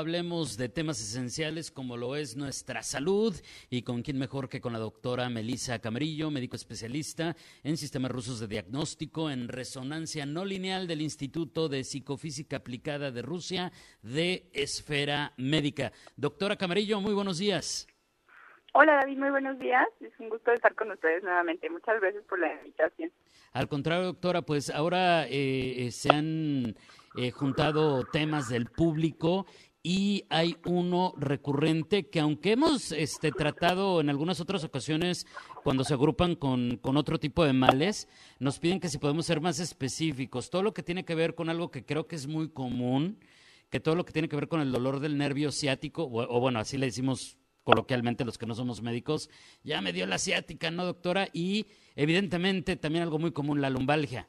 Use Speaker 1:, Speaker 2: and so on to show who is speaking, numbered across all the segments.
Speaker 1: Hablemos de temas esenciales como lo es nuestra salud y con quién mejor que con la doctora Melissa Camarillo, médico especialista en sistemas rusos de diagnóstico en resonancia no lineal del Instituto de Psicofísica Aplicada de Rusia de Esfera Médica. Doctora Camarillo, muy buenos días.
Speaker 2: Hola David, muy buenos días. Es un gusto estar con ustedes nuevamente. Muchas gracias por la invitación.
Speaker 1: Al contrario, doctora, pues ahora eh, eh, se han eh, juntado temas del público y hay uno recurrente que aunque hemos este, tratado en algunas otras ocasiones cuando se agrupan con, con, otro tipo de males, nos piden que si podemos ser más específicos. Todo lo que tiene que ver con algo que creo que es muy común, que todo lo que tiene que ver con el dolor del nervio ciático, o, o bueno, así le decimos coloquialmente los que no somos médicos, ya me dio la ciática, ¿no, doctora? Y evidentemente también algo muy común, la lumbalgia.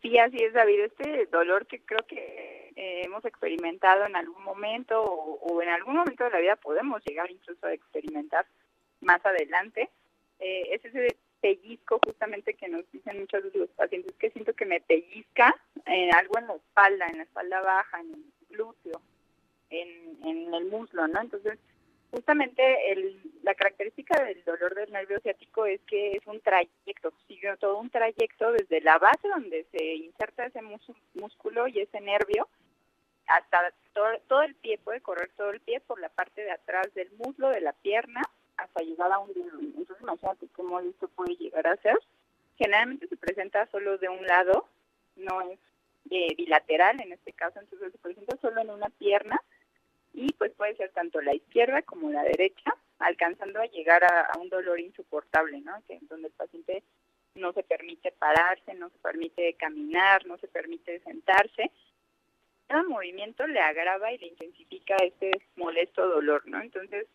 Speaker 2: Sí, así es, David. Este dolor que creo que eh, hemos experimentado en algún momento o, en algún momento de la vida podemos llegar incluso a experimentar más adelante, eh, es ese pellizco justamente que nos dicen muchos de los pacientes que siento que me pellizca en algo en la espalda, en la espalda baja, en el glúteo, en, en el muslo, ¿no? Entonces, justamente el, la característica del dolor del nervio ciático es que es un trayecto, sigue todo un trayecto desde la base donde se inserta ese músculo y ese nervio hasta todo, todo, el pie, puede correr todo el pie por la parte de atrás del muslo, de la pierna, hasta llegar a un dedo. Entonces imagínate cómo esto puede llegar a ser. Generalmente se presenta solo de un lado, no es eh, bilateral en este caso, entonces se presenta solo en una pierna y pues puede ser tanto la izquierda como la derecha, alcanzando a llegar a, un dolor insoportable, ¿no? Que donde el paciente no se permite pararse, no se permite caminar, no se permite sentarse. Cada movimiento le agrava y le intensifica este molesto dolor, ¿no? Entonces,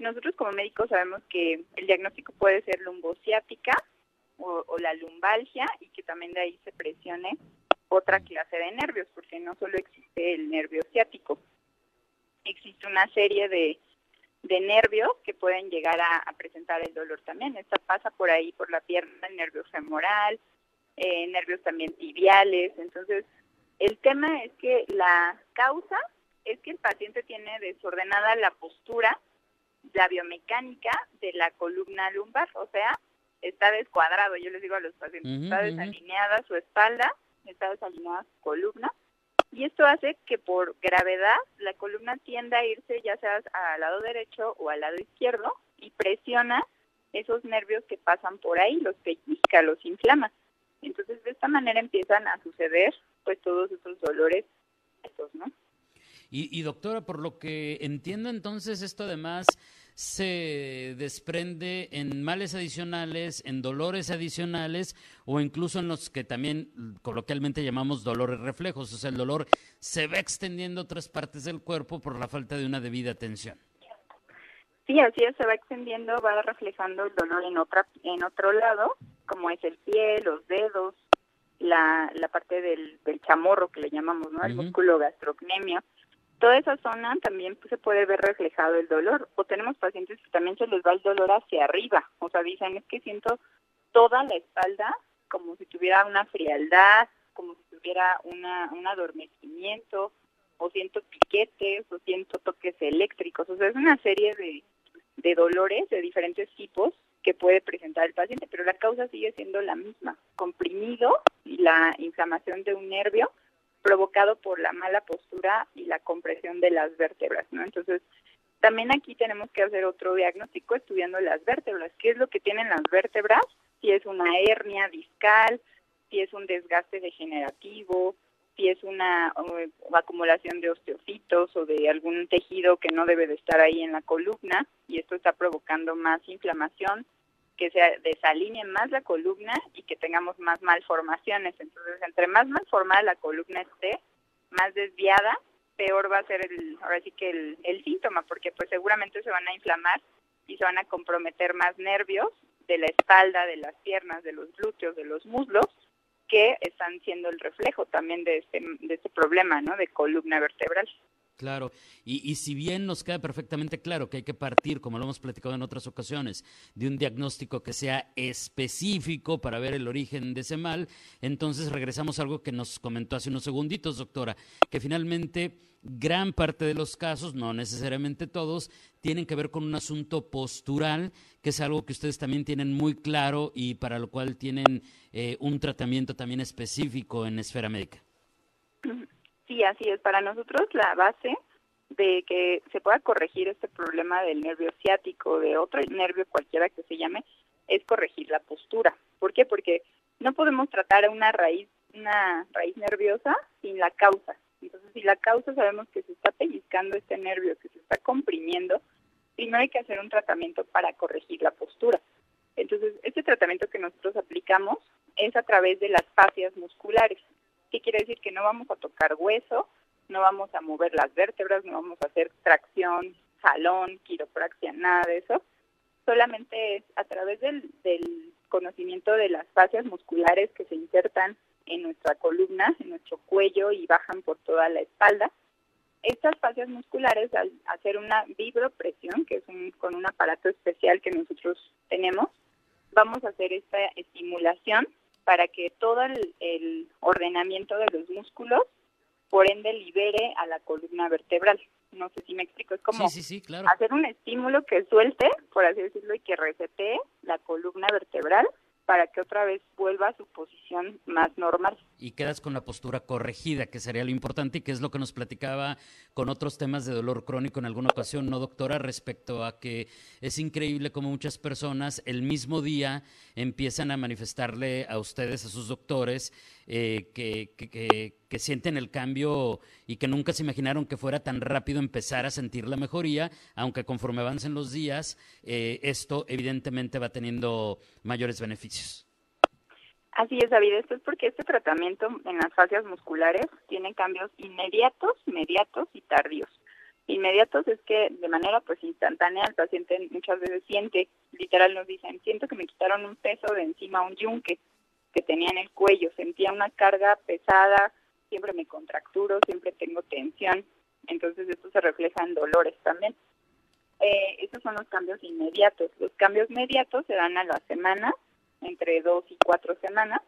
Speaker 2: nosotros como médicos sabemos que el diagnóstico puede ser lumbociática o, la lumbalgia y que también de ahí se presione otra clase de nervios, porque no solo existe el nervio ciático existe una serie de, de nervios que pueden llegar a, presentar el dolor también. Esta pasa por ahí, por la pierna, el nervio femoral, eh, nervios también tibiales. Entonces, el tema es que la causa es que el paciente tiene desordenada la postura, la biomecánica de la columna lumbar, o sea, está descuadrado. Yo les digo a los pacientes, está desalineada su espalda, está desalineada su columna y esto hace que por gravedad la columna tienda a irse ya sea al lado derecho o al lado izquierdo y presiona esos nervios que pasan por ahí, los pellizca, los inflama. Entonces de esta manera empiezan a suceder pues todos esos dolores estos, ¿no?
Speaker 1: Y, y doctora, por lo que entiendo entonces esto además se desprende en males adicionales, en dolores adicionales o incluso en los que también coloquialmente llamamos dolores reflejos. O sea, el dolor se va extendiendo a otras partes del cuerpo por la falta de una debida atención.
Speaker 2: Sí, así es, se va extendiendo, va reflejando el dolor en otra en otro lado, como es el pie, los dedos, la, la parte del, del chamorro que le llamamos, ¿no? El músculo gastrocnemio toda esa zona también se puede ver reflejado el dolor. O tenemos pacientes que también se les va el dolor hacia arriba. O sea, dicen, es que siento toda la espalda como si tuviera una frialdad, como si tuviera una, un adormecimiento, o siento piquetes, o siento toques eléctricos. O sea, es una serie de, de dolores de diferentes tipos que puede presentar el paciente, pero la causa sigue siendo la misma, comprimido y la inflamación de un nervio provocado por la mala postura y la compresión de las vértebras, ¿no? Entonces, también aquí tenemos que hacer otro diagnóstico estudiando las vértebras, qué es lo que tienen las vértebras, si es una hernia discal, si es un desgaste degenerativo, si es una acumulación de osteofitos o de algún tejido que no debe de estar ahí en la columna y esto está provocando más inflamación que se desalinee más la columna y que tengamos más malformaciones. Entonces, entre más malformada la columna esté, más desviada, peor va a ser el, ahora sí que el, el síntoma, porque pues seguramente se van a inflamar y se van a comprometer más nervios de la espalda, de las piernas, de los glúteos, de los muslos, que están siendo el reflejo también de este, de este problema, ¿no? De columna vertebral.
Speaker 1: Claro, y, si bien nos queda perfectamente claro que hay que partir, como lo hemos platicado en otras ocasiones, de un diagnóstico que sea específico para ver el origen de ese mal, entonces regresamos a algo que nos comentó hace unos segunditos, doctora, que finalmente gran parte de los casos, no necesariamente todos, tienen que ver con un asunto postural, que es algo que ustedes también tienen muy claro y para lo cual tienen eh, un tratamiento también específico en esfera médica.
Speaker 2: Sí, así es. Para nosotros la base de que se pueda corregir este problema del nervio ciático, de otro nervio cualquiera que se llame, es corregir la postura. ¿Por qué? Porque no podemos tratar una raíz, una raíz nerviosa sin la causa. Entonces, si la causa sabemos que se está pellizcando este nervio, que se está comprimiendo, primero hay que hacer un tratamiento para corregir la postura. Entonces, este tratamiento que nosotros aplicamos es a través de las fascias musculares. ¿Qué quiere decir? Que no vamos a tocar hueso, no vamos a mover las vértebras, no vamos a hacer tracción, jalón, quiropraxia, nada de eso. Solamente es a través del, del conocimiento de las fascias musculares que se insertan en nuestra columna, en nuestro cuello y bajan por toda la espalda. Estas fascias musculares, al hacer una vibropresión, que es un, con un aparato especial que nosotros tenemos, vamos a hacer esta estimulación para que todo el, ordenamiento de los músculos, por ende, libere a la columna vertebral. No sé si me explico, es como hacer un estímulo que suelte, por así decirlo, y que resete la columna vertebral para que otra vez vuelva a su posición más normal.
Speaker 1: Y quedas con la postura corregida, que sería lo importante y que es lo que nos platicaba con otros temas de dolor crónico en alguna ocasión, ¿no, doctora? Respecto a que es increíble cómo muchas personas el mismo día empiezan a manifestarle a ustedes, a sus doctores, eh, que, que, que, sienten el cambio y que nunca se imaginaron que fuera tan rápido empezar a sentir la mejoría, aunque conforme avancen los días, eh, esto evidentemente va teniendo mayores beneficios.
Speaker 2: Así es, David. Esto es porque este tratamiento en las fascias musculares tiene cambios inmediatos, mediatos y tardíos. Inmediatos es que de manera pues instantánea el paciente muchas veces siente, literal nos dicen, siento que me quitaron un peso de encima, un yunque que tenía en el cuello, sentía una carga pesada, siempre me contracturo, siempre tengo tensión, entonces esto se refleja en dolores también. Eh, estos son los cambios inmediatos. Los cambios inmediatos se dan a la semana, entre dos y cuatro semanas,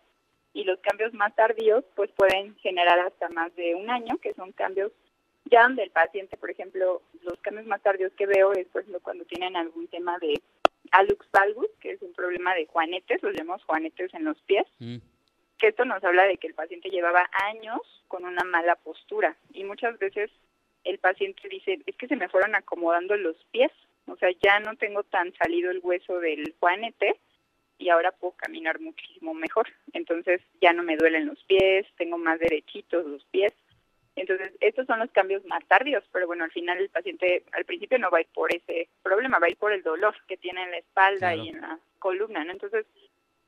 Speaker 2: y los cambios más tardíos pues pueden generar hasta más de un año, que son cambios ya donde el paciente, por ejemplo, los cambios más tardíos que veo es, por ejemplo, cuando tienen algún tema de alux valgus, que es un problema de juanetes, los llamamos juanetes en los pies, mm. Que esto nos habla de que el paciente llevaba años con una mala postura y muchas veces el paciente dice, es que se me fueron acomodando los pies, o sea, ya no tengo tan salido el hueso del juanete y ahora puedo caminar muchísimo mejor, entonces ya no me duelen los pies, tengo más derechitos los pies entonces, estos son los cambios más tardíos, pero bueno, al final el paciente al principio no va a ir por ese problema, va a ir por el dolor que tiene en la espalda y en la columna, ¿no? Entonces,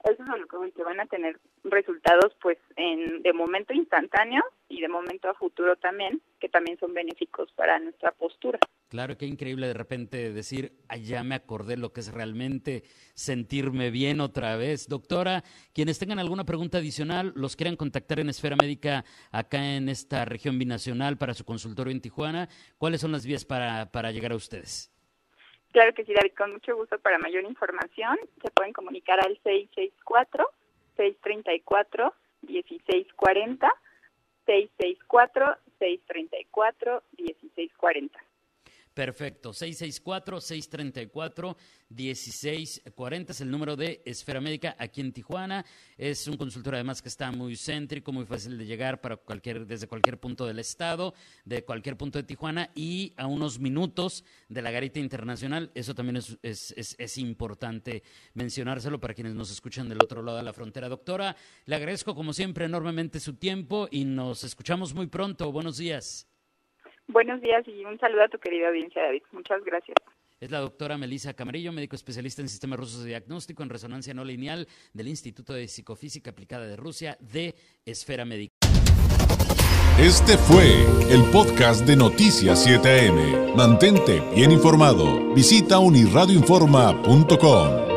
Speaker 2: eso es lo que, van a tener resultados pues en de momento instantáneo y de momento a futuro también, que también son benéficos para nuestra postura.
Speaker 1: Claro, qué increíble de repente decir, allá me acordé lo que es realmente sentirme bien otra vez. Doctora, quienes tengan alguna pregunta adicional, los quieran contactar en Esfera Médica acá en esta región binacional para su consultorio en Tijuana, ¿cuáles son las vías para llegar a ustedes?
Speaker 2: Claro que sí, David, con mucho gusto. Para mayor información, se pueden comunicar al 664-634-1640, 664-634-1640.
Speaker 1: Perfecto, 664-634-1640 es el número de Esfera Médica aquí en Tijuana. Es un consultorio además que está muy céntrico, muy fácil de llegar para cualquier, desde cualquier punto del estado, de cualquier punto de Tijuana y a unos minutos de la Garita Internacional. Eso también es, es, es, es importante mencionárselo para quienes nos escuchan del otro lado de la frontera. Doctora, le agradezco como siempre enormemente su tiempo y nos escuchamos muy pronto. Buenos días.
Speaker 2: Buenos días y un saludo a tu querida audiencia, David. Muchas gracias.
Speaker 1: Es la doctora Melissa Camarillo, médico especialista en sistemas rusos de diagnóstico en resonancia no lineal del Instituto de Psicofísica Aplicada de Rusia de Esfera Médica.
Speaker 3: Este fue el podcast de Noticias 7am. Mantente bien informado. Visita unirradioinforma.com.